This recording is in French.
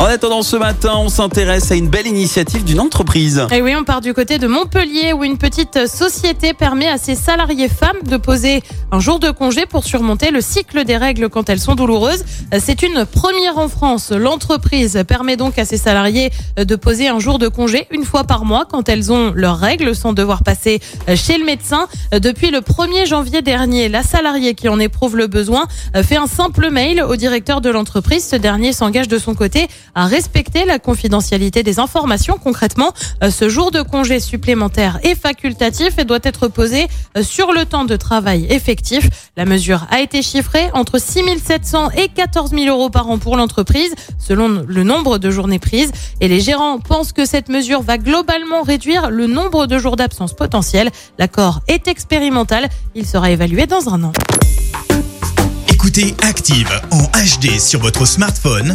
En attendant ce matin, on s'intéresse à une belle initiative d'une entreprise. Et oui, on part du côté de Montpellier où une petite société permet à ses salariés femmes de poser un jour de congé pour surmonter le cycle des règles quand elles sont douloureuses. C'est une première en France. L'entreprise permet donc à ses salariés de poser un jour de congé une fois par mois quand elles ont leurs règles sans devoir passer chez le médecin. Depuis le 1er janvier dernier, la salariée qui en éprouve le besoin fait un simple mail au directeur de l'entreprise. Ce dernier s'engage de son côté à respecter la confidentialité des informations. Concrètement, euh, ce jour de congé supplémentaire est facultatif et doit être posé euh, sur le temps de travail effectif. La mesure a été chiffrée entre 6 700 et 14 000 euros par an pour l'entreprise, selon le nombre de journées prises. Et les gérants pensent que cette mesure va globalement réduire le nombre de jours d'absence potentiels. L'accord est expérimental. Il sera évalué dans un an. Écoutez Active en HD sur votre smartphone,